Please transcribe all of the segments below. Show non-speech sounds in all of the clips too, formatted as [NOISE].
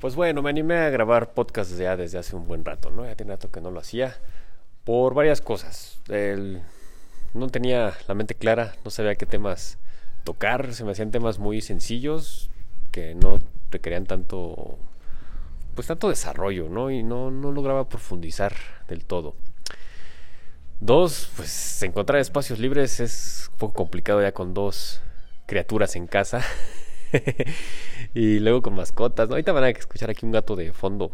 Pues bueno, me animé a grabar podcast ya desde hace un buen rato, ¿no? Ya tiene rato que no lo hacía por varias cosas. No tenía la mente clara, no sabía qué temas tocar, se me hacían temas muy sencillos que no requerían tanto pues tanto desarrollo, ¿no? Y no, no lograba profundizar del todo. Dos, pues encontrar espacios libres es un poco complicado ya con dos criaturas en casa. [LAUGHS] [LAUGHS] y luego con mascotas. ¿no? Ahorita van a escuchar aquí un gato de fondo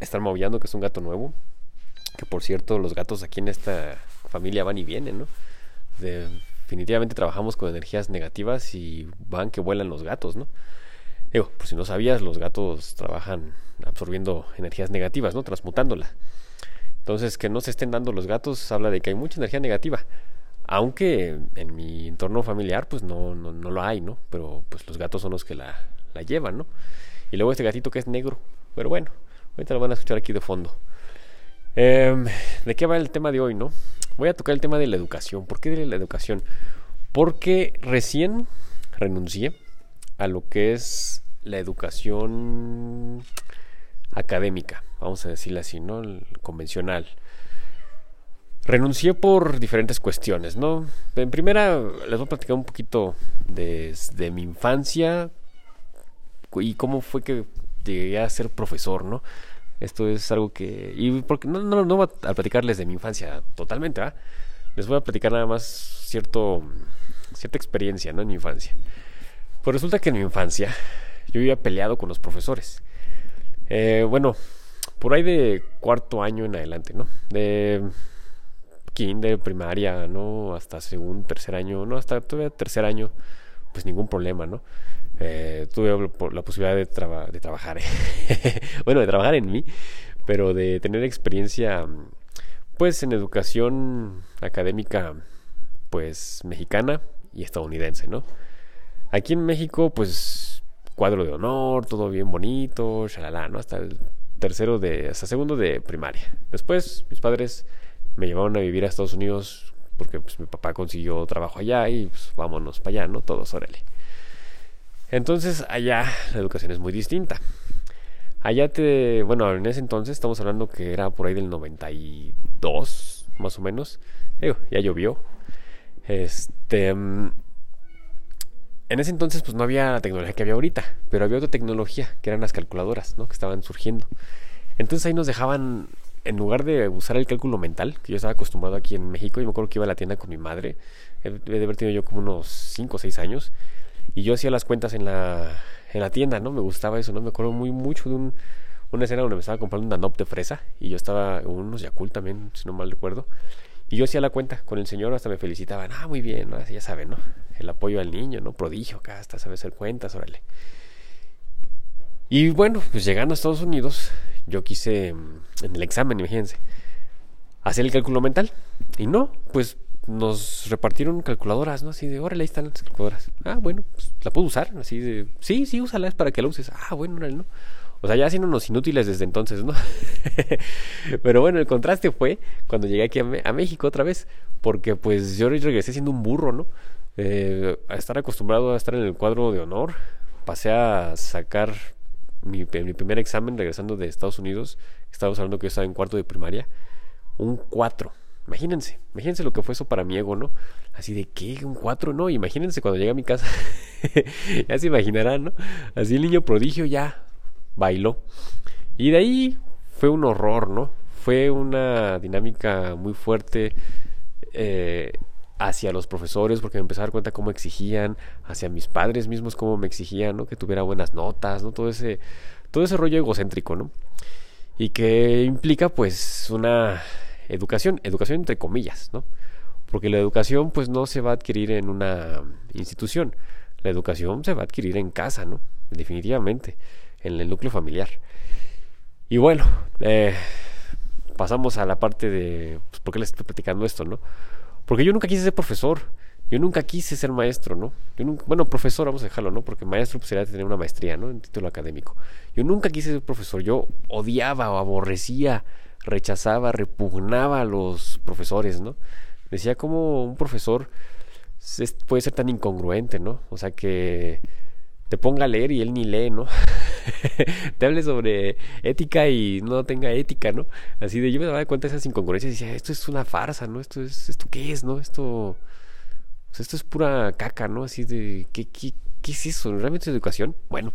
estar maullando, que es un gato nuevo. Que por cierto, los gatos aquí en esta familia van y vienen, ¿no? definitivamente trabajamos con energías negativas y van que vuelan los gatos, ¿no? Digo, por si no sabías, los gatos trabajan absorbiendo energías negativas, ¿no? Transmutándolas. Entonces, que no se estén dando los gatos habla de que hay mucha energía negativa. Aunque en mi entorno familiar, pues no, no, no lo hay, ¿no? Pero pues los gatos son los que la, la llevan, ¿no? Y luego este gatito que es negro. Pero bueno, ahorita lo van a escuchar aquí de fondo. Em, ¿De qué va el tema de hoy, no? Voy a tocar el tema de la educación. ¿Por qué de la educación? Porque recién renuncié a lo que es la educación académica, vamos a decirlo así, ¿no? El convencional. Renuncié por diferentes cuestiones, ¿no? En primera, les voy a platicar un poquito desde mi infancia y cómo fue que llegué a ser profesor, ¿no? Esto es algo que... Y porque no, no, no voy a platicarles de mi infancia totalmente, ¿ah? Les voy a platicar nada más cierto, cierta experiencia, ¿no? En mi infancia. Pues resulta que en mi infancia yo había peleado con los profesores. Eh, bueno, por ahí de cuarto año en adelante, ¿no? De kinder, primaria, ¿no? Hasta segundo, tercer año, ¿no? Hasta todavía tercer año, pues ningún problema, ¿no? Eh, tuve la posibilidad de, de trabajar, [LAUGHS] bueno, de trabajar en mí, pero de tener experiencia, pues en educación académica, pues mexicana y estadounidense, ¿no? Aquí en México, pues cuadro de honor, todo bien bonito, shalala, ¿no? Hasta el tercero de, hasta segundo de primaria. Después, mis padres me llevaron a vivir a Estados Unidos porque pues, mi papá consiguió trabajo allá y pues, vámonos para allá, ¿no? Todos, órale. Entonces, allá la educación es muy distinta. Allá te, bueno, en ese entonces estamos hablando que era por ahí del 92, más o menos. ya llovió. Este, mm, en ese entonces pues no había la tecnología que había ahorita, pero había otra tecnología, que eran las calculadoras, ¿no? Que estaban surgiendo. Entonces ahí nos dejaban en lugar de usar el cálculo mental, que yo estaba acostumbrado aquí en México, y me acuerdo que iba a la tienda con mi madre, de haber tenido yo como unos 5 o 6 años, y yo hacía las cuentas en la, en la tienda, ¿no? Me gustaba eso, ¿no? Me acuerdo muy mucho de un, una escena donde me estaba comprando un Danop de fresa, y yo estaba, unos Yakult también, si no mal recuerdo, y yo hacía la cuenta con el señor, hasta me felicitaban, ah, muy bien, ¿no? ya saben, ¿no? El apoyo al niño, ¿no? Prodigio, acá hasta sabe hacer cuentas, órale. Y bueno, pues llegando a Estados Unidos, yo quise, mm, en el examen, imagínense, hacer el cálculo mental. Y no, pues nos repartieron calculadoras, ¿no? Así de, órale, ahí están las calculadoras. Ah, bueno, pues la puedo usar. Así de, sí, sí, úsala, es para que la uses. Ah, bueno, órale, ¿no? O sea, ya haciéndonos inútiles desde entonces, ¿no? [LAUGHS] Pero bueno, el contraste fue cuando llegué aquí a, México otra vez, porque pues yo regresé siendo un burro, ¿no? Eh, a estar acostumbrado a estar en el cuadro de honor, pasé a sacar mi, primer examen regresando de Estados Unidos, estábamos hablando que yo estaba en cuarto de primaria, un 4. Imagínense, imagínense lo que fue eso para mi ego, ¿no? Así de, ¿qué? ¿Un 4? No, imagínense cuando llegue a mi casa. [LAUGHS] ya se imaginarán, ¿no? Así el niño prodigio ya bailó. Y de ahí fue un horror, ¿no? Fue una dinámica muy fuerte. Eh, hacia los profesores porque me empecé a dar cuenta cómo exigían, hacia mis padres mismos cómo me exigían, ¿no? Que tuviera buenas notas, ¿no? Todo ese, todo ese rollo egocéntrico, ¿no? Y que implica pues una educación, educación entre comillas, ¿no? Porque la educación pues no se va a adquirir en una institución, la educación se va a adquirir en casa, ¿no? Definitivamente, en el núcleo familiar. Y bueno, eh, pasamos a la parte de, pues, ¿por qué les estoy platicando esto, no? Porque yo nunca quise ser profesor. Yo nunca quise ser maestro, ¿no? Yo nunca, bueno, profesor, vamos a dejarlo, ¿no? Porque maestro pues, sería tener una maestría, ¿no? En título académico. Yo nunca quise ser profesor. Yo odiaba o aborrecía, rechazaba, repugnaba a los profesores, ¿no? Decía como un profesor puede ser tan incongruente, ¿no? O sea, que te ponga a leer y él ni lee, ¿no? [LAUGHS] te hable sobre ética y no tenga ética, ¿no? Así de yo me daba cuenta de esas incongruencias y decía, esto es una farsa, ¿no? Esto es, ¿esto qué es, no? Esto, pues esto es pura caca, ¿no? Así de, ¿qué, qué, qué es eso? ¿Realmente es educación? Bueno,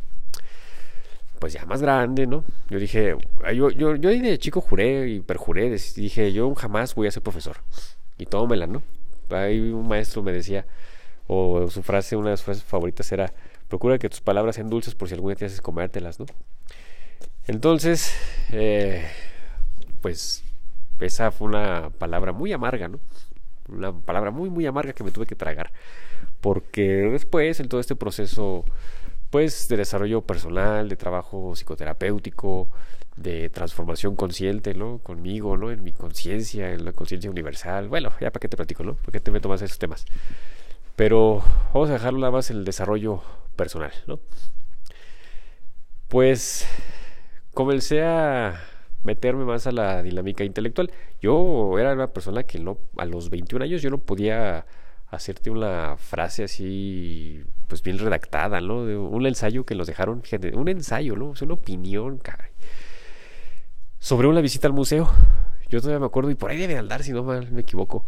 pues ya más grande, ¿no? Yo dije, yo, yo, yo de chico juré y perjuré, dije, yo jamás voy a ser profesor. Y tómela, ¿no? Ahí un maestro me decía, o su frase, una de sus frases favoritas era, procura que tus palabras sean dulces por si alguna te haces comértelas, ¿no? Entonces, eh, pues esa fue una palabra muy amarga, ¿no? Una palabra muy, muy amarga que me tuve que tragar. Porque después, en todo este proceso, pues, de desarrollo personal, de trabajo psicoterapéutico, de transformación consciente, ¿no? Conmigo, ¿no? En mi conciencia, en la conciencia universal. Bueno, ya para qué te platico, ¿no? ¿Por qué te meto más esos temas? Pero vamos a dejarlo nada más en el desarrollo personal, ¿no? Pues comencé a meterme más a la dinámica intelectual. Yo era una persona que no, a los 21 años yo no podía hacerte una frase así, pues bien redactada, ¿no? un ensayo que nos dejaron, un ensayo, ¿no? Es una opinión. Sobre una visita al museo. Yo todavía me acuerdo, y por ahí debe andar, si no mal me equivoco.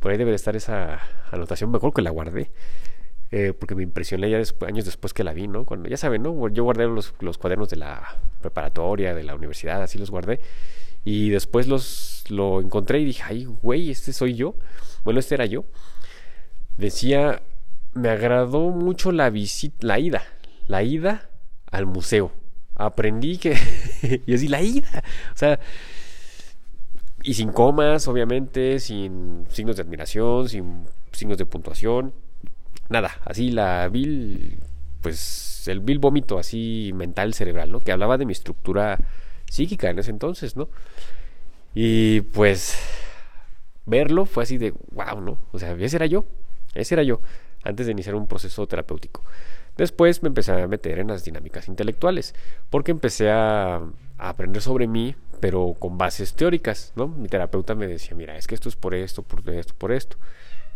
Por ahí debe de estar esa anotación. Mejor que la guardé. Eh, porque me impresioné ya años después que la vi, ¿no? Cuando, ya saben, ¿no? Yo guardé los, los, cuadernos de la preparatoria, de la universidad, así los guardé. Y después los lo encontré y dije, ay, güey, este soy yo. Bueno, este era yo. Decía, me agradó mucho la visita, la ida, la ida al museo. Aprendí que... [LAUGHS] y así, la ida. O sea, y sin comas, obviamente, sin signos de admiración, sin signos de puntuación. Nada, así la vil, pues el vil vómito así mental cerebral, ¿no? Que hablaba de mi estructura psíquica en ese entonces, ¿no? Y pues verlo fue así de, wow, ¿no? O sea, ese era yo, ese era yo, antes de iniciar un proceso terapéutico. Después me empecé a meter en las dinámicas intelectuales, porque empecé a, a aprender sobre mí, pero con bases teóricas, ¿no? Mi terapeuta me decía, mira, es que esto es por esto, por esto, por esto.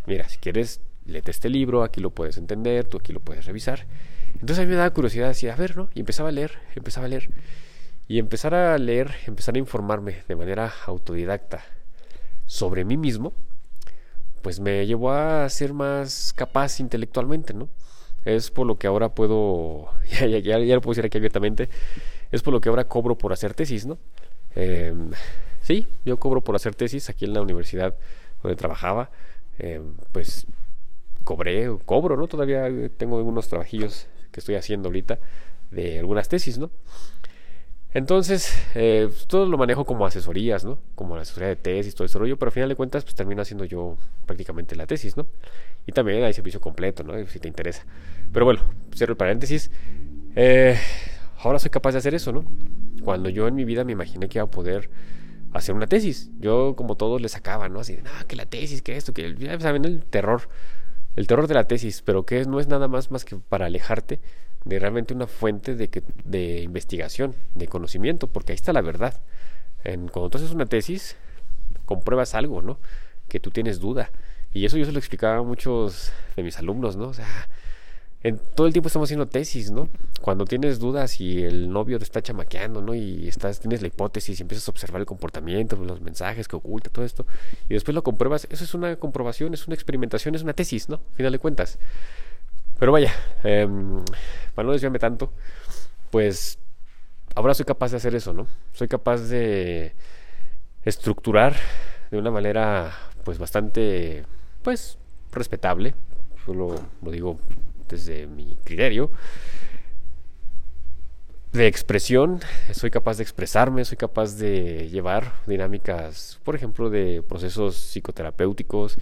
Mira, si quieres, léete este libro, aquí lo puedes entender, tú aquí lo puedes revisar. Entonces a mí me daba curiosidad, decía, a ver, ¿no? Y empezaba a leer, empezaba a leer. Y empezar a leer, empezar a informarme de manera autodidacta sobre mí mismo, pues me llevó a ser más capaz intelectualmente, ¿no? Es por lo que ahora puedo, [LAUGHS] ya, ya, ya, ya lo puedo decir aquí abiertamente, es por lo que ahora cobro por hacer tesis, ¿no? Eh, sí, yo cobro por hacer tesis aquí en la universidad donde trabajaba. Eh, pues cobré, cobro, ¿no? Todavía tengo unos trabajillos que estoy haciendo ahorita de algunas tesis, ¿no? Entonces, eh, todo lo manejo como asesorías, ¿no? Como la asesoría de tesis, todo ese rollo, pero al final de cuentas, pues termino haciendo yo prácticamente la tesis, ¿no? Y también hay servicio completo, ¿no? Si te interesa. Pero bueno, cierro el paréntesis. Eh, ahora soy capaz de hacer eso, ¿no? Cuando yo en mi vida me imaginé que iba a poder hacer una tesis. Yo, como todos, le sacaba, ¿no? Así, no, que la tesis, que esto, que ya saben, el terror. El terror de la tesis, pero que no es nada más más que para alejarte de realmente una fuente de, que, de investigación, de conocimiento, porque ahí está la verdad. En, cuando tú haces una tesis, compruebas algo, ¿no? Que tú tienes duda. Y eso yo se lo explicaba a muchos de mis alumnos, ¿no? O sea, todo el tiempo estamos haciendo tesis, ¿no? Cuando tienes dudas y el novio te está chamaqueando, ¿no? Y estás, tienes la hipótesis y empiezas a observar el comportamiento, los mensajes que oculta, todo esto, y después lo compruebas, eso es una comprobación, es una experimentación, es una tesis, ¿no? Final de cuentas. Pero vaya, eh, para no desviarme tanto, pues ahora soy capaz de hacer eso, ¿no? Soy capaz de estructurar de una manera, pues bastante, pues, respetable, solo lo digo desde mi criterio de expresión, soy capaz de expresarme, soy capaz de llevar dinámicas, por ejemplo, de procesos psicoterapéuticos,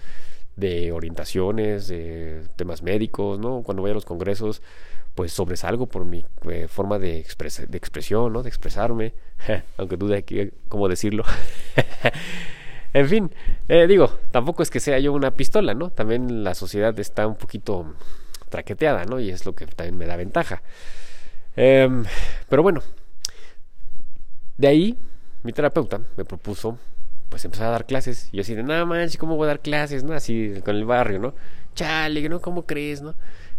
de orientaciones, de temas médicos, ¿no? Cuando voy a los congresos, pues sobresalgo por mi eh, forma de, expresión, ¿no? De expresarme, [LAUGHS] aunque dude cómo decirlo. [LAUGHS] en fin, eh, digo, tampoco es que sea yo una pistola, ¿no? También la sociedad está un poquito traqueteada, ¿no? Y es lo que también me da ventaja. Em, pero bueno, de ahí mi terapeuta me propuso pues empezar a dar clases. Yo así de, nada manches, ¿cómo voy a dar clases? ¿No? Así con el barrio, ¿no? Chale, ¿no? ¿Cómo crees, no?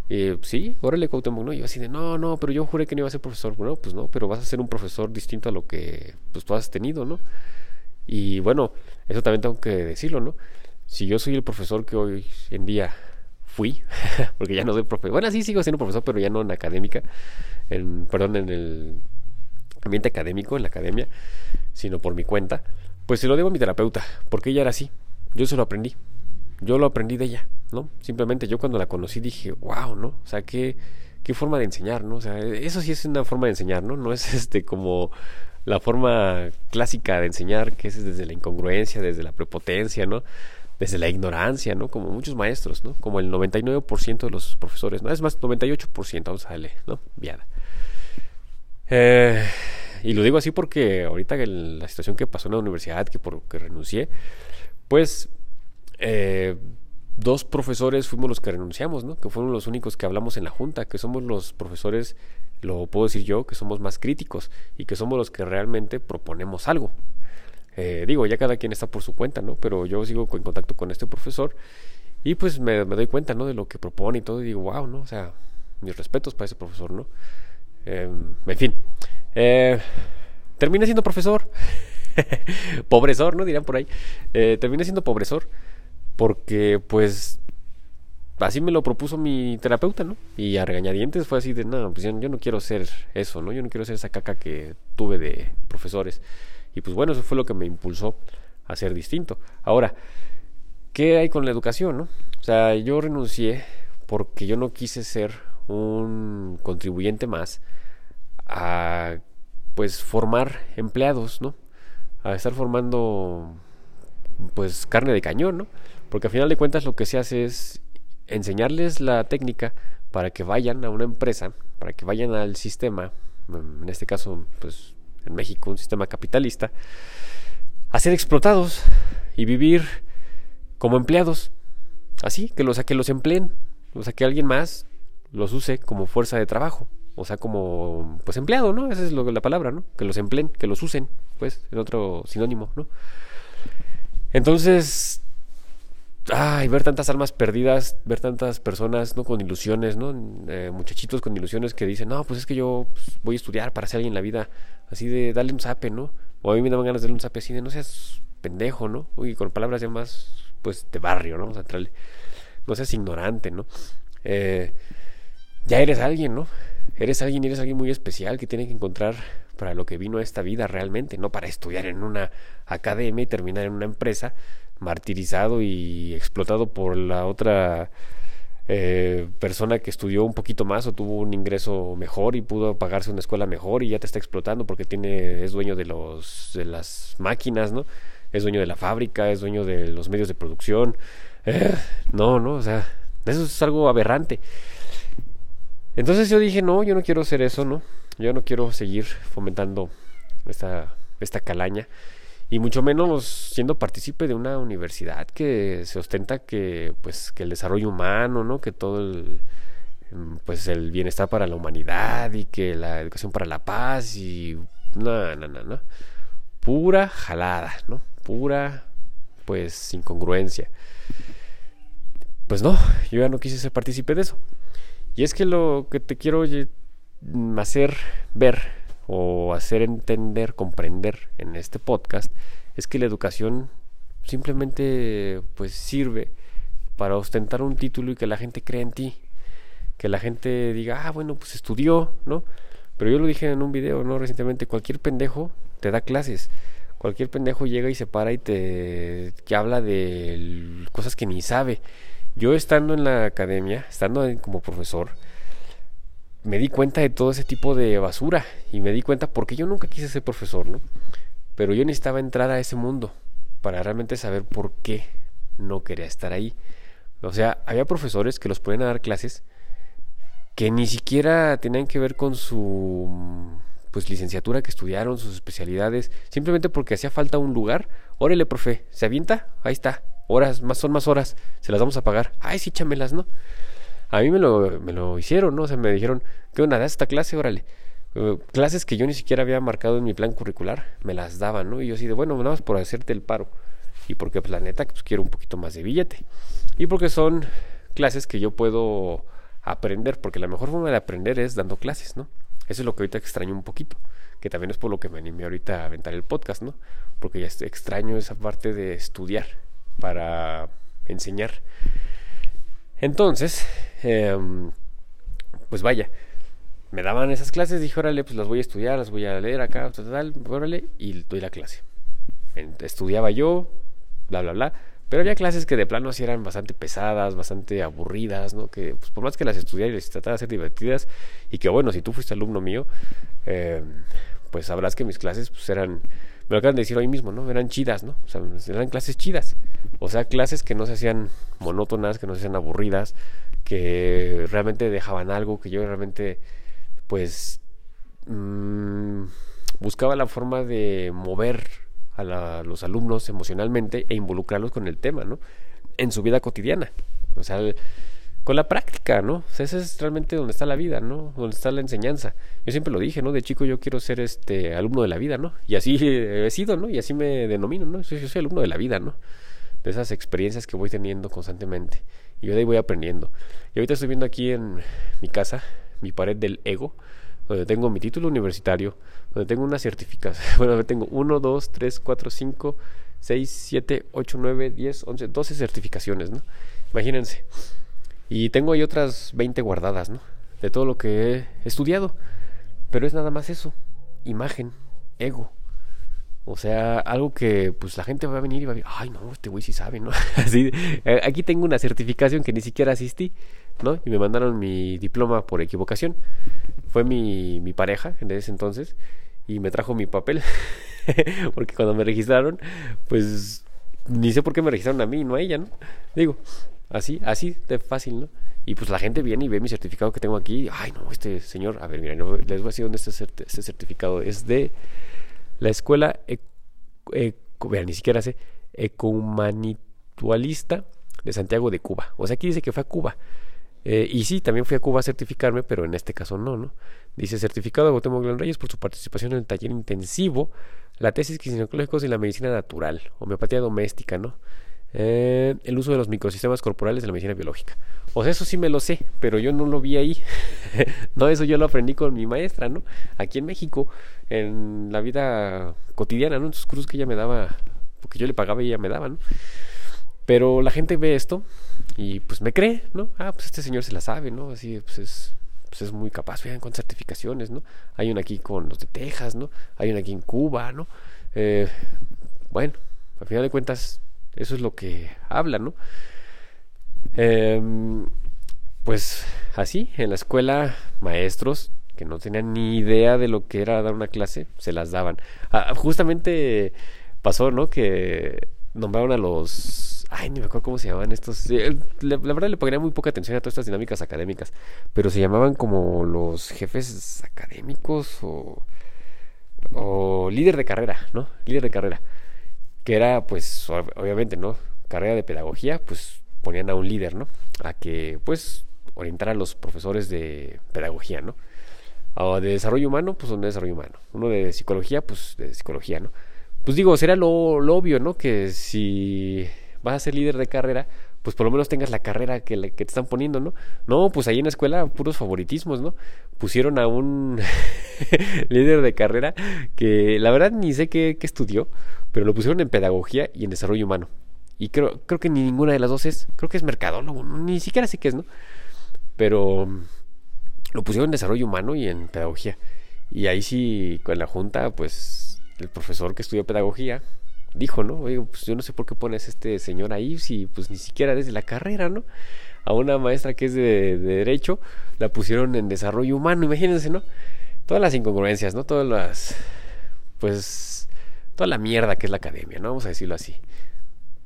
Y sí, órale Cuauhtémoc, ¿no? Yo así de, no, no, pero yo juré que no iba a ser profesor. Bueno, pues no, pero vas a ser un profesor distinto a lo que pues tú has tenido, ¿no? Y bueno, eso también tengo que decirlo, ¿no? Si yo soy el profesor que hoy en día fui, [LAUGHS] porque ya no soy profesor, bueno, sí sigo siendo profesor, pero ya no en académica, en, perdón, en el ambiente académico, en la academia, sino por mi cuenta, pues se lo debo a mi terapeuta, porque ella era así, yo se lo aprendí, yo lo aprendí de ella, ¿no? Simplemente yo cuando la conocí dije, wow, ¿no? O sea, qué, qué forma de enseñar, ¿no? O sea, eso sí es una forma de enseñar, ¿no? No es [LAUGHS] este como la forma clásica de enseñar, que es desde la incongruencia, desde la prepotencia, ¿no? Desde la ignorancia, ¿no? Como muchos maestros, ¿no? Como el 99% de los profesores, ¿no? Es más, 98%, vamos a darle, ¿no? Viada. Eh, y lo digo así porque ahorita la situación que pasó en la universidad, que por que renuncié, pues eh, dos profesores fuimos los que renunciamos, ¿no? Que fueron los únicos que hablamos en la junta, que somos los profesores, lo puedo decir yo, que somos más críticos y que somos los que realmente proponemos algo. Eh, digo, ya cada quien está por su cuenta, ¿no? Pero yo sigo en contacto con este profesor y pues me, doy cuenta, ¿no? De lo que propone y todo y digo, wow, ¿no? O sea, mis respetos para ese profesor, ¿no? Em, en fin, eh, terminé siendo profesor. [LAUGHS] pobresor, ¿no? Dirán por ahí. Eh, terminé siendo pobresor porque pues así me lo propuso mi terapeuta, ¿no? Y a regañadientes fue así de, no, pues yo, no quiero ser eso, ¿no? Yo no quiero ser esa caca que tuve de profesores. Y pues bueno, eso fue lo que me impulsó a ser distinto. Ahora, ¿qué hay con la educación, no? O sea, yo renuncié porque yo no quise ser un contribuyente más a pues formar empleados, ¿no? A estar formando pues carne de cañón, ¿no? Porque al final de cuentas lo que se hace es enseñarles la técnica para que vayan a una empresa, para que vayan al sistema, en este caso, pues en México, un sistema capitalista, a ser explotados y vivir como empleados. Así, que los, a que los empleen, o sea, que alguien más los use como fuerza de trabajo, o sea, como pues empleado, ¿no? Esa es lo, la palabra, ¿no? Que los empleen, que los usen, pues, en otro sinónimo, ¿no? Entonces, ay, ver tantas almas perdidas, ver tantas personas, ¿no? Con ilusiones, ¿no? Eh, muchachitos con ilusiones que dicen, no, pues es que yo pues, voy a estudiar para ser alguien en la vida, así de darle un zape, ¿no? O a mí me daban ganas de darle un zape así de, no seas pendejo, ¿no? Uy, con palabras ya más, pues, de barrio, ¿no? Vamos a entrarle. No seas ignorante, ¿no? Eh, ya eres alguien, ¿no? Eres alguien, eres alguien muy especial que tiene que encontrar para lo que vino a esta vida realmente, no para estudiar en una academia y terminar en una empresa martirizado y explotado por la otra eh, persona que estudió un poquito más o tuvo un ingreso mejor y pudo pagarse una escuela mejor y ya te está explotando porque tiene es dueño de los de las máquinas no es dueño de la fábrica es dueño de los medios de producción. Eh, no no o sea eso es algo aberrante. Entonces yo dije no yo no quiero hacer eso no yo no quiero seguir fomentando esta esta calaña y mucho menos siendo partícipe de una universidad que se ostenta que pues que el desarrollo humano no que todo el pues el bienestar para la humanidad y que la educación para la paz y no no no no pura jalada no pura pues incongruencia. Pues no yo ya no quise ser partícipe de eso. Y es que lo que te quiero hacer ver o hacer entender, comprender en este podcast es que la educación simplemente pues sirve para ostentar un título y que la gente crea en ti, que la gente diga, ah, bueno, pues estudió, ¿no? Pero yo lo dije en un video, ¿no? Recientemente, cualquier pendejo te da clases. Cualquier pendejo llega y se para y te que habla de cosas que ni sabe. Yo estando en la academia, estando como profesor, me di cuenta de todo ese tipo de basura y me di cuenta porque yo nunca quise ser profesor, ¿no? Pero yo necesitaba entrar a ese mundo para realmente saber por qué no quería estar ahí. O sea, había profesores que los ponían a dar clases que ni siquiera tenían que ver con su pues licenciatura que estudiaron, sus especialidades, simplemente porque hacía falta un lugar. Órale, profe, ¿se avienta? Ahí está. Horas, más son más horas, se las vamos a pagar. Ay, sí, chámelas, ¿no? A mí me lo, me lo hicieron, ¿no? O sea, me dijeron, ¿qué onda? ¿Das esta clase? Órale. Uh, clases que yo ni siquiera había marcado en mi plan curricular, me las daban, ¿no? Y yo así de, bueno, nada más por hacerte el paro. Y porque, pues, la neta, pues quiero un poquito más de billete. Y porque son clases que yo puedo aprender, porque la mejor forma de aprender es dando clases, ¿no? Eso es lo que ahorita extraño un poquito, que también es por lo que me animé ahorita a aventar el podcast, ¿no? Porque ya extraño esa parte de estudiar para enseñar. Entonces, em, pues vaya, me daban esas clases, dije, órale, pues las voy a estudiar, las voy a leer acá, tal, órale, y doy la clase. Estudiaba yo, bla, bla, bla. Pero había clases que de plano sí eran bastante pesadas, bastante aburridas, ¿no? Que pues, por más que las estudiara y les trataba de ser divertidas, y que bueno, si tú fuiste alumno mío, eh, pues sabrás que mis clases pues eran, me acaban de decir hoy mismo, ¿no? Eran chidas, ¿no? O sea, eran clases chidas. O sea, clases que no se hacían monótonas, que no se hacían aburridas, que realmente dejaban algo, que yo realmente, pues, mmm, buscaba la forma de mover a los alumnos emocionalmente e involucrarlos con el tema, ¿no? En su vida cotidiana. O sea, con la práctica, ¿no? O ese es realmente donde está la vida, ¿no? Donde está la enseñanza. Yo siempre lo dije, ¿no? De chico yo quiero ser este alumno de la vida, ¿no? Y así he sido, ¿no? Y así me denomino, ¿no? Yo, soy alumno de la vida, ¿no? De esas experiencias que voy teniendo constantemente. Y yo de ahí voy aprendiendo. Y ahorita estoy viendo aquí en mi casa, mi pared del ego, donde tengo mi título universitario, donde tengo una certificación, [LAUGHS] bueno, tengo 1, 2, 3, 4, 5, 6, 7, 8, 9, 10, 11, 12 certificaciones, ¿no? Imagínense. Y tengo ahí otras 20 guardadas, ¿no? De todo lo que he estudiado. Pero es nada más eso. Imagen, ego. O sea, algo que pues la gente va a venir y va a decir, ay no, este güey sí sabe, ¿no? [LAUGHS] Así, eh, aquí tengo una certificación que ni siquiera asistí, ¿no? Y me mandaron mi diploma por equivocación. Fue mi, mi pareja en ese entonces y me trajo mi papel. [LAUGHS] Porque cuando me registraron, pues ni sé por qué me registraron a mí, no a ella, ¿no? Digo, así, así de fácil, ¿no? Y pues la gente viene y ve mi certificado que tengo aquí. Ay, no, este señor, a ver, miren, les voy a decir dónde está este certificado. Es de la escuela, ni siquiera sé, ecumanitualista de Santiago de Cuba. O sea, aquí dice que fue a Cuba. Eh, y sí, también fui a Cuba a certificarme, pero en este caso no, ¿no? Dice certificado de Guatemala Reyes por su participación en el taller intensivo, la tesis ginecológicos y la medicina natural, homeopatía doméstica, ¿no? Eh, el uso de los microsistemas corporales de la medicina biológica. O sea, eso sí me lo sé, pero yo no lo vi ahí. [LAUGHS] no, eso yo lo aprendí con mi maestra, ¿no? Aquí en México, en la vida cotidiana, ¿no? En sus cursos que ella me daba, porque yo le pagaba y ella me daba, ¿no? Pero la gente ve esto y pues me cree, ¿no? Ah, pues este señor se la sabe, ¿no? Así, pues es, pues es muy capaz, vean, con certificaciones, ¿no? Hay una aquí con los de Texas, ¿no? Hay una aquí en Cuba, ¿no? Eh, bueno, al final de cuentas, eso es lo que habla, ¿no? Em, pues así, en la escuela, maestros que no tenían ni idea de lo que era dar una clase, se las daban. Ah, justamente pasó, ¿no? Que nombraron a los Ay, ni me acuerdo cómo se llamaban estos. La, verdad le ponía muy poca atención a todas estas dinámicas académicas. Pero se llamaban como los jefes académicos o. O líder de carrera, ¿no? Líder de carrera. Que era, pues, obviamente, ¿no? Carrera de pedagogía, pues ponían a un líder, ¿no? A que, pues, orientara a los profesores de pedagogía, ¿no? O de desarrollo humano, pues, uno de desarrollo humano. Uno de psicología, pues, de psicología, ¿no? Pues digo, será lo, lo obvio, ¿no? Que si vas a ser líder de carrera, pues por lo menos tengas la carrera que, que te están poniendo, ¿no? No, pues ahí en la escuela puros favoritismos, ¿no? Pusieron a un [LAUGHS] líder de carrera que la verdad ni sé qué, qué, estudió, pero lo pusieron en pedagogía y en desarrollo humano. Y creo, creo que ni ninguna de las dos es, creo que es mercadólogo, ni siquiera sé qué es, ¿no? Pero lo pusieron en desarrollo humano y en pedagogía. Y ahí sí, con la junta, pues el profesor que estudió pedagogía, dijo, ¿no? Oye, pues yo no sé por qué pones a este señor ahí si pues ni siquiera desde la carrera, ¿no? A una maestra que es de, derecho la pusieron en desarrollo humano, imagínense, ¿no? Todas las incongruencias, ¿no? Todas las pues toda la mierda que es la academia, ¿no? Vamos a decirlo así.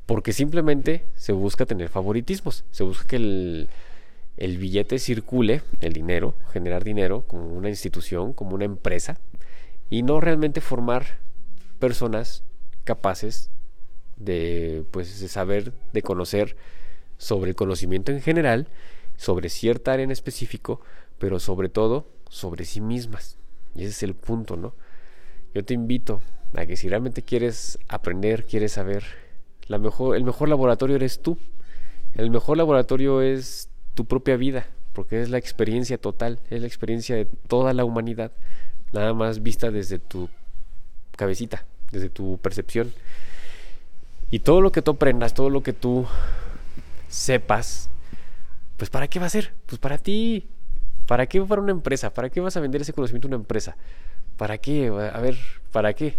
Porque simplemente se busca tener favoritismos, se busca que el, el billete circule, el dinero, generar dinero como una institución, como una empresa, y no realmente formar personas capaces de, pues, de saber, de conocer sobre el conocimiento en general, sobre cierta área en específico, pero sobre todo sobre sí mismas. Y ese es el punto, ¿no? Yo te invito a que si realmente quieres aprender, quieres saber, la mejor, el mejor laboratorio eres tú. El mejor laboratorio es tu propia vida, porque es la experiencia total, es la experiencia de toda la humanidad, nada más vista desde tu cabecita, desde tu percepción. Y todo lo que tú aprendas, todo lo que tú sepas, pues ¿para qué va a ser? Pues para ti. ¿Para qué para una empresa? ¿Para qué vas a vender ese conocimiento a una empresa? ¿Para qué? A ver, ¿para qué?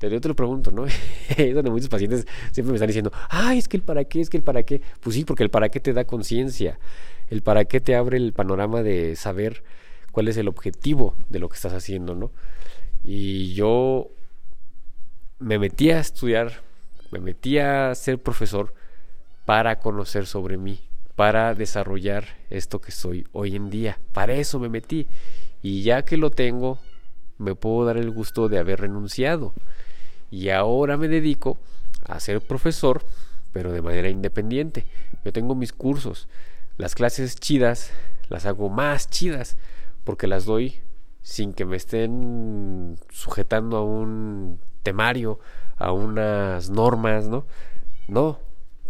Pero yo te lo pregunto, ¿no? [LAUGHS] es donde muchos pacientes siempre me están diciendo, ay, es que el para qué, es que el para qué. Pues sí, porque el para qué te da conciencia. El para qué te abre el panorama de saber cuál es el objetivo de lo que estás haciendo, ¿no? Y yo me metí a estudiar, me metí a ser profesor para conocer sobre mí, para desarrollar esto que soy hoy en día. Para eso me metí. Y ya que lo tengo, me puedo dar el gusto de haber renunciado. Y ahora me dedico a ser profesor, pero de manera independiente. Yo tengo mis cursos. Las clases chidas las hago más chidas porque las doy sin que me estén sujetando a un temario, a unas normas, ¿no? No,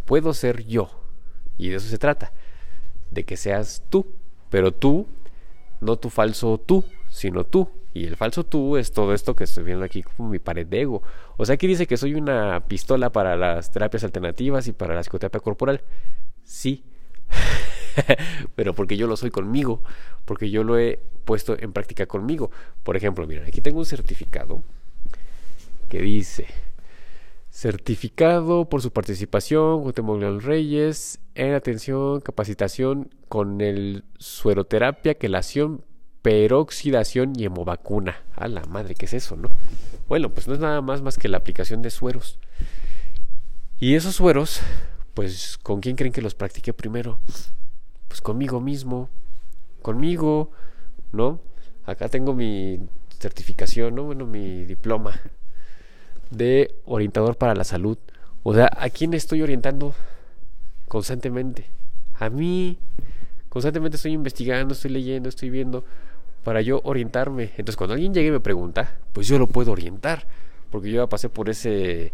puedo ser yo. Y de eso se trata, de que seas tú, pero tú, no tu falso tú, sino tú. Y el falso tú es todo esto que estoy viendo aquí como mi pared de ego. O sea, aquí dice que soy una pistola para las terapias alternativas y para la psicoterapia corporal. Sí. [LAUGHS] Pero porque yo lo soy conmigo, porque yo lo he puesto en práctica conmigo. Por ejemplo, miren, aquí tengo un certificado que dice certificado por su participación con Reyes en atención, capacitación con el sueroterapia, quelación, peroxidación y hemovacuna. A la madre, ¿qué es eso, no? Bueno, pues no es nada más más que la aplicación de sueros. Y esos sueros, pues, ¿con quién creen que los practique primero? Pues conmigo mismo, conmigo, ¿no? Acá tengo mi certificación, ¿no? Bueno, mi diploma de orientador para la salud. O sea, ¿a quién estoy orientando constantemente? A mí, constantemente estoy investigando, estoy leyendo, estoy viendo para yo orientarme. Entonces, cuando alguien llegue y me pregunta, pues yo lo puedo orientar, porque yo ya pasé por ese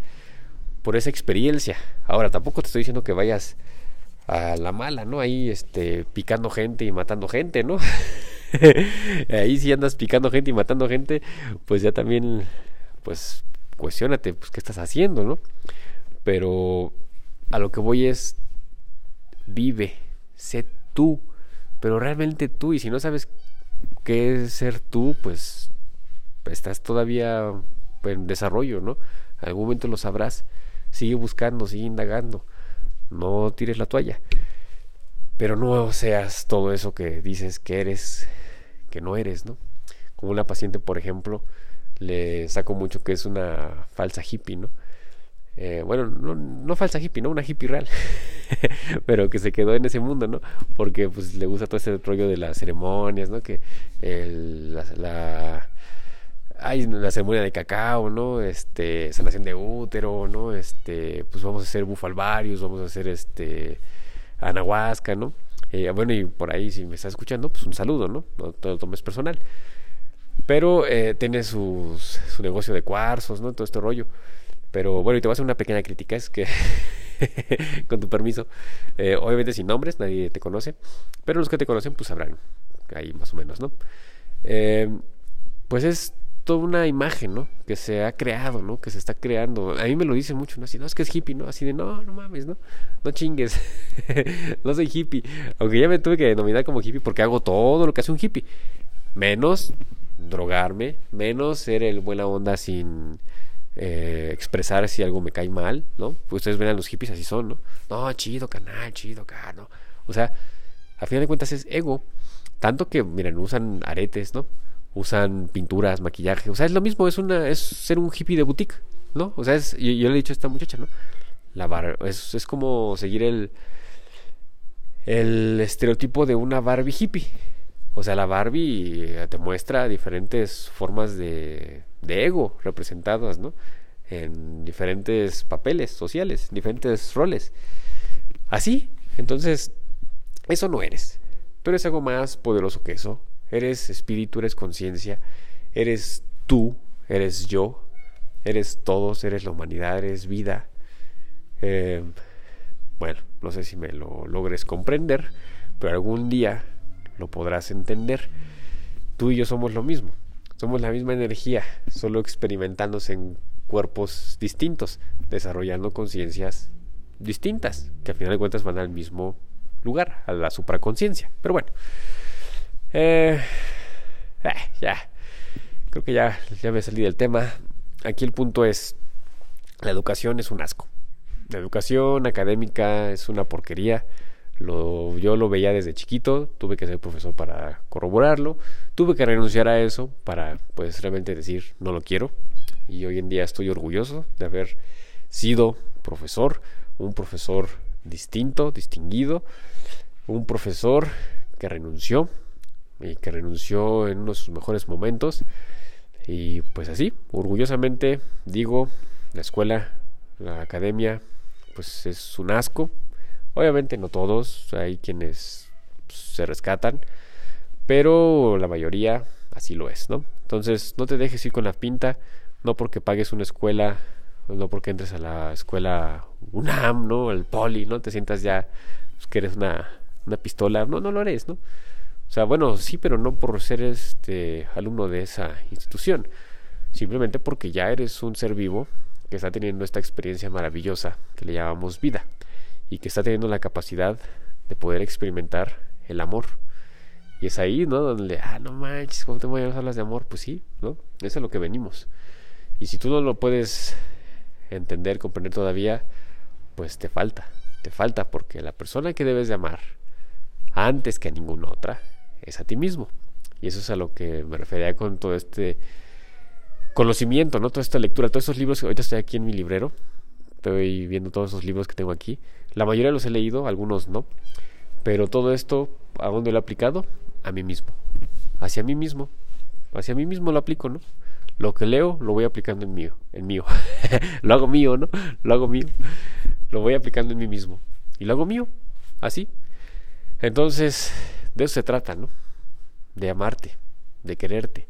por esa experiencia. Ahora, tampoco te estoy diciendo que vayas a la mala, ¿no? Ahí este picando gente y matando gente, ¿no? [LAUGHS] Ahí si andas picando gente y matando gente, pues ya también pues cuestionate pues qué estás haciendo, ¿no? Pero a lo que voy es vive, sé tú, pero realmente tú y si no sabes qué ser tú, pues estás todavía en desarrollo, ¿no? Algún momento lo sabrás. Sigue buscando, sigue indagando. No tires la toalla. Pero no seas todo eso que dices que eres, que no eres, ¿no? Como una paciente, por ejemplo, le saco mucho que es una falsa hippie, ¿no? Eh, bueno, no, no, falsa hippie, ¿no? Una hippie real, [LAUGHS] pero que se quedó en ese mundo, ¿no? Porque pues le gusta todo ese rollo de las ceremonias, ¿no? Que el, la, hay la ceremonia de cacao, ¿no? Este, sanación de útero, ¿no? Este, pues vamos a hacer bufalvarios, vamos a hacer este, anahuasca, ¿no? Eh, bueno, y por ahí si me estás escuchando, pues un saludo, ¿no? No te lo personal. Pero eh, tiene su negocio de cuarzos, ¿no? Todo este rollo. Pero bueno, y te voy a hacer una pequeña crítica, es que, [LAUGHS] con tu permiso, eh, obviamente sin nombres, nadie te conoce, pero los que te conocen pues sabrán, ahí más o menos, ¿no? Eh, pues es toda una imagen, ¿no? Que se ha creado, ¿no? Que se está creando. A mí me lo dicen mucho, ¿no? Así, no, es que es hippie, ¿no? Así de, no, no mames, ¿no? No chingues. [LAUGHS] no soy hippie. Aunque ya me tuve que denominar como hippie porque hago todo lo que hace un hippie. Menos drogarme, menos ser el buena onda sin eh, expresar si algo me cae mal, ¿no? Ustedes ven los hippies así son, ¿no? No, chido, canal, chido, ¿no? O sea, a final de cuentas es ego. Tanto que, miren, usan aretes, ¿no? Usan pinturas, maquillaje. O sea, es lo mismo, es una es ser un hippie de boutique, ¿no? O sea, es, yo, le he dicho a esta muchacha, ¿no? La bar, es, es como seguir el, el estereotipo de una Barbie hippie. O sea, la Barbie te muestra diferentes formas de, ego representadas, ¿no? En diferentes papeles sociales, diferentes roles. Así, entonces, eso no eres. Pero es algo más poderoso que eso. Eres espíritu, eres conciencia, eres tú, eres yo, eres todos, eres la humanidad, eres vida. Eh, bueno, no sé si me lo logres comprender, pero algún día lo podrás entender. Tú y yo somos lo mismo, somos la misma energía, solo experimentándose en cuerpos distintos, desarrollando conciencias distintas, que al final de cuentas van al mismo lugar, a la supraconciencia. Pero bueno, eh, eh, ya, creo que ya, ya me salí del tema. Aquí el punto es, la educación es un asco. La educación académica es una porquería. Lo, yo lo veía desde chiquito, tuve que ser profesor para corroborarlo, tuve que renunciar a eso para pues realmente decir no lo quiero y hoy en día estoy orgulloso de haber sido profesor, un profesor distinto, distinguido, un profesor que renunció y que renunció en uno de sus mejores momentos y pues así, orgullosamente digo, la escuela, la academia, pues es un asco. Obviamente no todos, hay quienes se rescatan, pero la mayoría así lo es, ¿no? Entonces no te dejes ir con la pinta, no porque pagues una escuela, no porque entres a la escuela UNAM, ¿no? El poli, ¿no? Te sientas ya pues, que eres una, una pistola, no, no lo eres, ¿no? O sea, bueno, sí, pero no por ser este alumno de esa institución, simplemente porque ya eres un ser vivo que está teniendo esta experiencia maravillosa que le llamamos vida y que está teniendo la capacidad de poder experimentar el amor. Y es ahí, ¿no? Donde, ah, no manches, ¿cómo te voy a hablar de amor? Pues sí, ¿no? Eso es lo que venimos. Y si tú no lo puedes entender, comprender todavía, pues te falta, te falta, porque la persona que debes de amar antes que a ninguna otra es a ti mismo. Y eso es a lo que me refería con todo este conocimiento, ¿no? Toda esta lectura, todos esos libros que ahorita estoy aquí en mi librero, estoy viendo todos esos libros que tengo aquí. La mayoría los he leído, algunos no. Pero todo esto, ¿a dónde lo he aplicado? A mí mismo. Hacia mí mismo. Hacia mí mismo lo aplico, ¿no? Lo que leo lo voy aplicando en mío, en mío. [LAUGHS] lo hago mío, ¿no? Lo hago mío. Lo voy aplicando en mí mismo. Y lo hago mío, así. Entonces, de eso se trata, ¿no? De amarte, de quererte,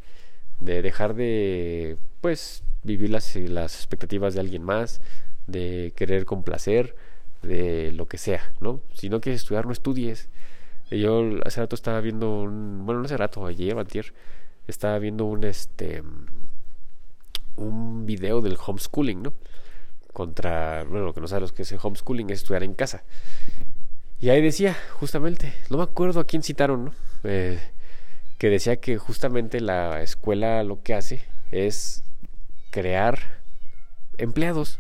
de dejar de, pues, vivir las, las expectativas de alguien más, de querer complacer, de lo que sea, ¿no? Si no quieres estudiar, no estudies. Yo hace rato estaba viendo un, bueno, no hace rato, ayer, antier, estaba viendo un, este, un video del homeschooling, ¿no? Contra, bueno, lo que no sabes que es homeschooling es estudiar en casa. Y ahí decía, justamente, no me acuerdo a quién citaron, ¿no? Eh, que decía que justamente la escuela lo que hace es crear empleados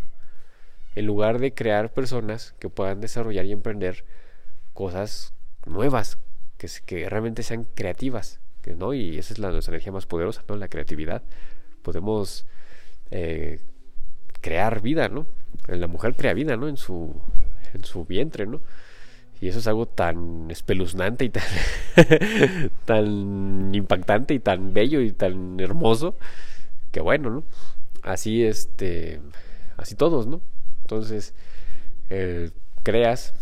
en lugar de crear personas que puedan desarrollar y emprender cosas nuevas, que, realmente sean creativas, ¿no? Y esa es la, nuestra energía más poderosa, ¿no? La creatividad. Podemos eh, crear vida, ¿no? La mujer crea vida, ¿no? En su, en su vientre, ¿no? Y eso es algo tan espeluznante y tan, [LAUGHS] tan impactante y tan bello y tan hermoso que bueno, ¿no? Así este, así todos, ¿no? Entonces, eh, creas,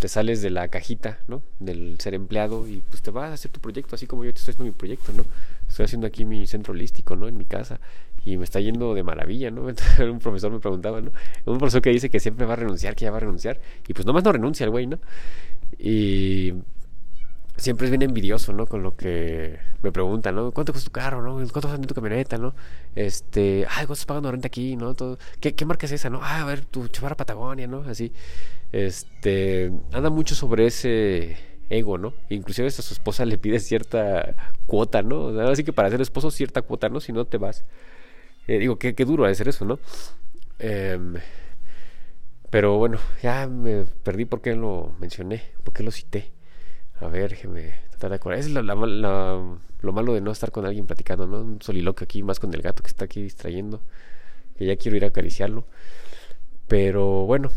te sales de la cajita, ¿no? Del ser empleado y pues te vas a hacer tu proyecto, así como yo estoy haciendo mi proyecto, ¿no? Estoy haciendo aquí mi centro holístico, ¿no? En mi casa y me está yendo de maravilla, ¿no? [LAUGHS] un profesor me preguntaba, ¿no? Un profesor que dice que siempre va a renunciar, que ya va a renunciar, y pues nomás no renuncia el güey, ¿no? Y siempre es bien envidioso, ¿no? Con lo que me preguntan, ¿no? ¿Cuánto cuesta tu carro, no? ¿Cuánto cuesta tu camioneta, no? Este, ay, ¿cuánto estás pagando renta aquí, no? Todo, ¿qué, ¿Qué marca es esa, no? Ah, a ver, tu chavarra Patagonia, ¿no? Así, este, anda mucho sobre ese ego, ¿no? Inclusive a su esposa le pide cierta cuota, ¿no? Así que para ser esposo cierta cuota, ¿no? Si no te vas. Eh, digo, qué, qué duro ha de eso, ¿no? Em, pero bueno, ya me perdí por qué lo mencioné, por qué lo cité. A ver, déjeme tratar de acordar. Es la, lo malo de no estar con alguien platicando, ¿no? Un soliloquio aquí, más con el gato que está aquí distrayendo. Que ya quiero ir a acariciarlo. Pero bueno,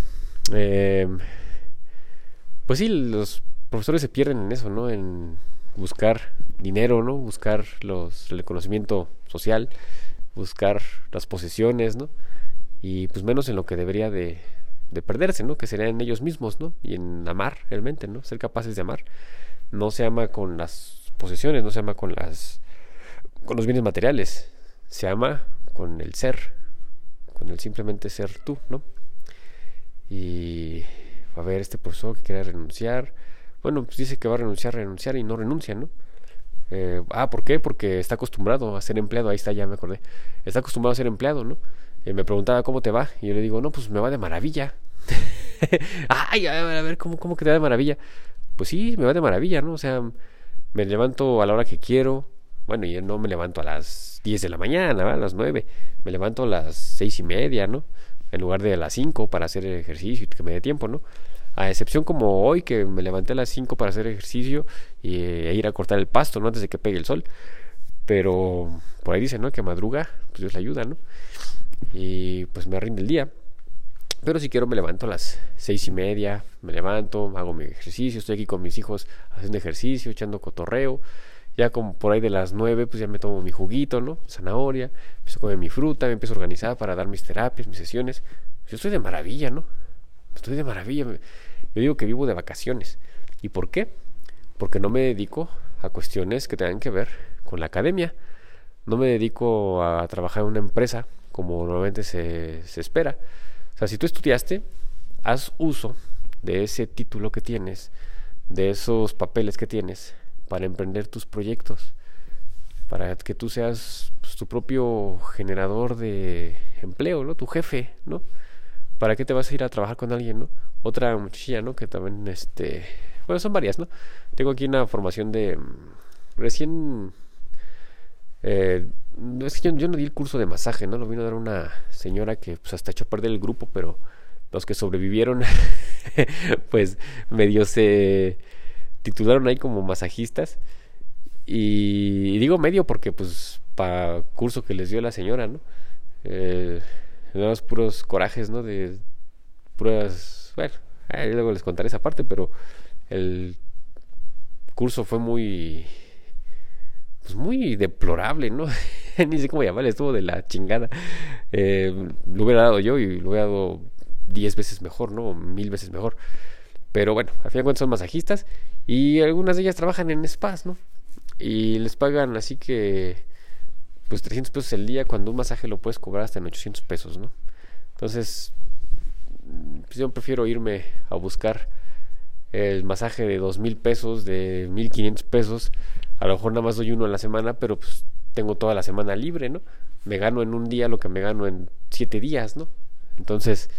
em, pues sí, los profesores se pierden en eso, ¿no? En buscar dinero, ¿no? Buscar los, el conocimiento social buscar las posesiones, ¿no? Y pues menos en lo que debería de, de perderse, ¿no? Que sería en ellos mismos, ¿no? Y en amar realmente, ¿no? Ser capaces de amar. No se ama con las posesiones, no se ama con las con los bienes materiales. Se ama con el ser, con el simplemente ser tú, ¿no? Y a ver, este profesor que quiere renunciar, Bueno, pues dice que va a renunciar, renunciar y no renuncia, ¿no? Eh, ah, ¿por qué? Porque está acostumbrado a ser empleado, ahí está, ya me acordé. Está acostumbrado a ser empleado, ¿no? Me preguntaba cómo te va, y yo le digo, no, pues me va de maravilla. [LAUGHS] Ay, a ver, a ver, ¿cómo, ¿cómo que te va de maravilla? Pues sí, me va de maravilla, ¿no? O sea, me levanto a la hora que quiero. Bueno, y no me levanto a las 10 de la mañana, a las 9. Me levanto a las seis y media, ¿no? En lugar de a las 5 para hacer ejercicio y que me dé tiempo, ¿no? A excepción como hoy que me levanté a las 5 para hacer ejercicio y, e ir a cortar el pasto, ¿no? Antes de que pegue el sol. Pero por ahí dicen, ¿no? Que madruga, pues Dios le ayuda, ¿no? Y pues me rinde el día. Pero si quiero me levanto a las seis y media, me levanto, hago mi ejercicio, estoy aquí con mis hijos haciendo ejercicio, echando cotorreo. Ya como por ahí de las nueve, pues ya me tomo mi juguito, ¿no? Zanahoria, empiezo a comer mi fruta, me empiezo a organizar para dar mis terapias, mis sesiones. Yo estoy de maravilla, ¿no? Estoy de maravilla. Yo digo que vivo de vacaciones. ¿Y por qué? Porque no me dedico a cuestiones que tengan que ver con la academia. No me dedico a trabajar en una empresa como normalmente se, se espera o sea, si tú estudiaste, haz uso de ese título que tienes, de esos papeles que tienes, para emprender tus proyectos, para que tú seas pues, tu propio generador de empleo, ¿no? Tu jefe, ¿no? ¿Para qué te vas a ir a trabajar con alguien, no? Otra muchachilla, ¿no? Que también, este... Bueno, son varias, ¿no? Tengo aquí una formación de... Mm, recién... Eh, es que yo, no di el curso de masaje, ¿no? Lo vino a dar una señora que pues hasta echó a perder el grupo, pero los que sobrevivieron, [LAUGHS] pues medio se titularon ahí como masajistas. Y, digo medio porque pues para curso que les dio la señora, ¿no? Eh, los puros corajes, ¿no? De puras... Bueno, luego les contaré esa parte, pero el curso fue muy pues muy deplorable, ¿no? [LAUGHS] Ni sé cómo llamarle, estuvo de la chingada. Eh, lo hubiera dado yo y lo hubiera dado diez veces mejor, ¿no? Mil veces mejor. Pero bueno, al fin de cuentas son masajistas y algunas de ellas trabajan en spas, ¿no? Y les pagan así que, pues 300 pesos el día cuando un masaje lo puedes cobrar hasta en 800 pesos, ¿no? Entonces, pues yo prefiero irme a buscar el masaje de dos mil pesos, de 1500 pesos, a lo mejor nada más doy uno a la semana, pero pues tengo toda la semana libre, ¿no? Me gano en un día lo que me gano en siete días, ¿no? Entonces,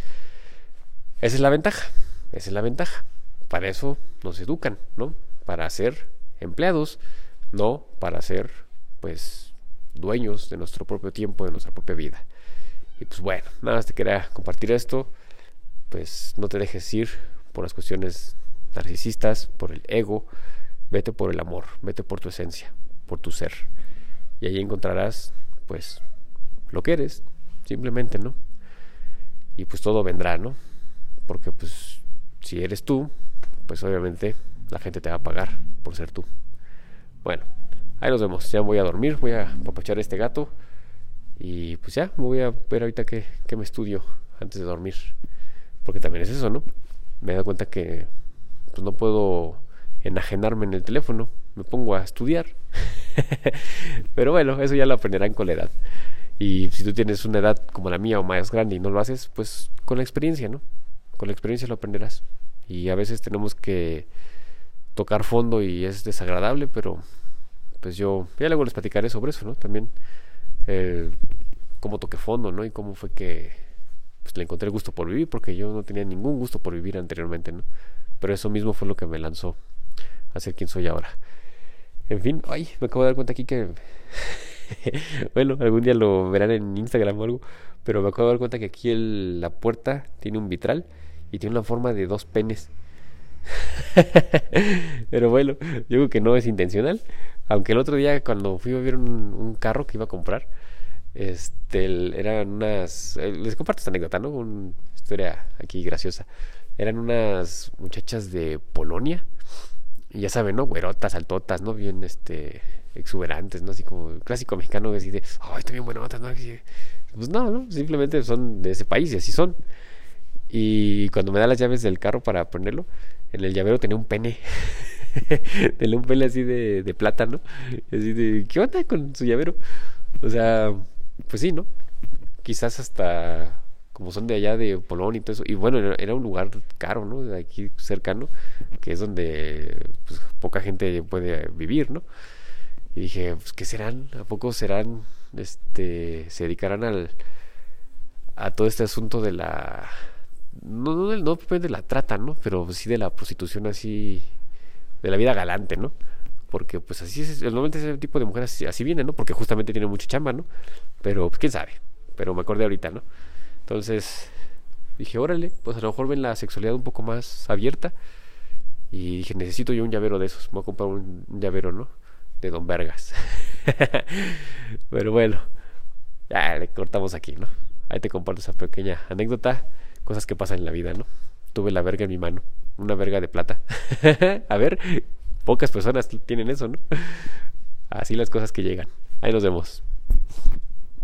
esa es la ventaja, esa es la ventaja. Para eso nos educan, ¿no? Para ser empleados, no para ser, pues, dueños de nuestro propio tiempo, de nuestra propia vida. Y pues bueno, nada más te quería compartir esto. Pues no te dejes ir por las cuestiones narcisistas, por el ego, Vete por el amor, vete por tu esencia, por tu ser. Y ahí encontrarás, pues, lo que eres, simplemente, ¿no? Y pues todo vendrá, ¿no? Porque pues si eres tú, pues obviamente la gente te va a pagar por ser tú. Bueno, ahí nos vemos. Ya voy a dormir, voy a papachar a este gato. Y pues ya, me voy a ver ahorita qué, qué me estudio antes de dormir. Porque también es eso, ¿no? Me he dado cuenta que pues no puedo enajenarme en el teléfono, me pongo a estudiar. [LAUGHS] Pero bueno, eso ya lo aprenderán con la edad. Y si tú tienes una edad como la mía o más grande y no lo haces, pues con la experiencia, ¿no? Con la experiencia lo aprenderás. Y a veces tenemos que tocar fondo y es desagradable, pero pues yo ya luego les platicaré sobre eso, ¿no? También cómo toqué fondo, ¿no? Y cómo fue que pues, le encontré gusto por vivir, porque yo no tenía ningún gusto por vivir anteriormente, ¿no? Pero eso mismo fue lo que me lanzó a ser quien soy ahora. En fin, ay, me acabo de dar cuenta aquí que. [LAUGHS] bueno, algún día lo verán en Instagram o algo. Pero me acabo de dar cuenta que aquí la puerta tiene un vitral y tiene una forma de dos penes. [LAUGHS] pero bueno, yo creo que no es intencional. Aunque el otro día, cuando fui a ver un, carro que iba a comprar, este, eran unas. Eh, les comparto esta anécdota, ¿no? Una historia aquí graciosa. Eran unas muchachas de Polonia y ya saben, ¿no? Güerotas, altotas, ¿no? Bien, este, exuberantes, ¿no? Así como clásico mexicano que dice, ay, bien buenotas, ¿no? Pues no, ¿no? Simplemente son de ese país y así son. Y cuando me da las llaves del carro para ponerlo, en el llavero tenía un pene. [LAUGHS] tenía un pene así de, de plata, ¿no? Así de, ¿qué onda con su llavero? O sea, pues sí, ¿no? Quizás hasta como son de allá de Polonia y todo eso. Y bueno, era, un lugar caro, ¿no? De aquí cercano, que es donde pues, poca gente puede vivir, ¿no? Y dije, pues, ¿qué serán? ¿A poco serán, este, se dedicarán al, a todo este asunto de la, no, no, no de la trata, ¿no? Pero sí de la prostitución así, de la vida galante, ¿no? Porque pues así es, normalmente ese tipo de mujeres así, así viene, ¿no? Porque justamente tiene mucha chamba, ¿no? Pero pues quién sabe, pero me acordé ahorita, ¿no? Entonces dije, órale, pues a lo mejor ven la sexualidad un poco más abierta. Y dije, necesito yo un llavero de esos. Voy a comprar un, llavero, ¿no? De Don Vergas. [LAUGHS] Pero bueno, ya le cortamos aquí, ¿no? Ahí te comparto esa pequeña anécdota. Cosas que pasan en la vida, ¿no? Tuve la verga en mi mano. Una verga de plata. [LAUGHS] a ver, pocas personas tienen eso, ¿no? Así las cosas que llegan. Ahí nos vemos.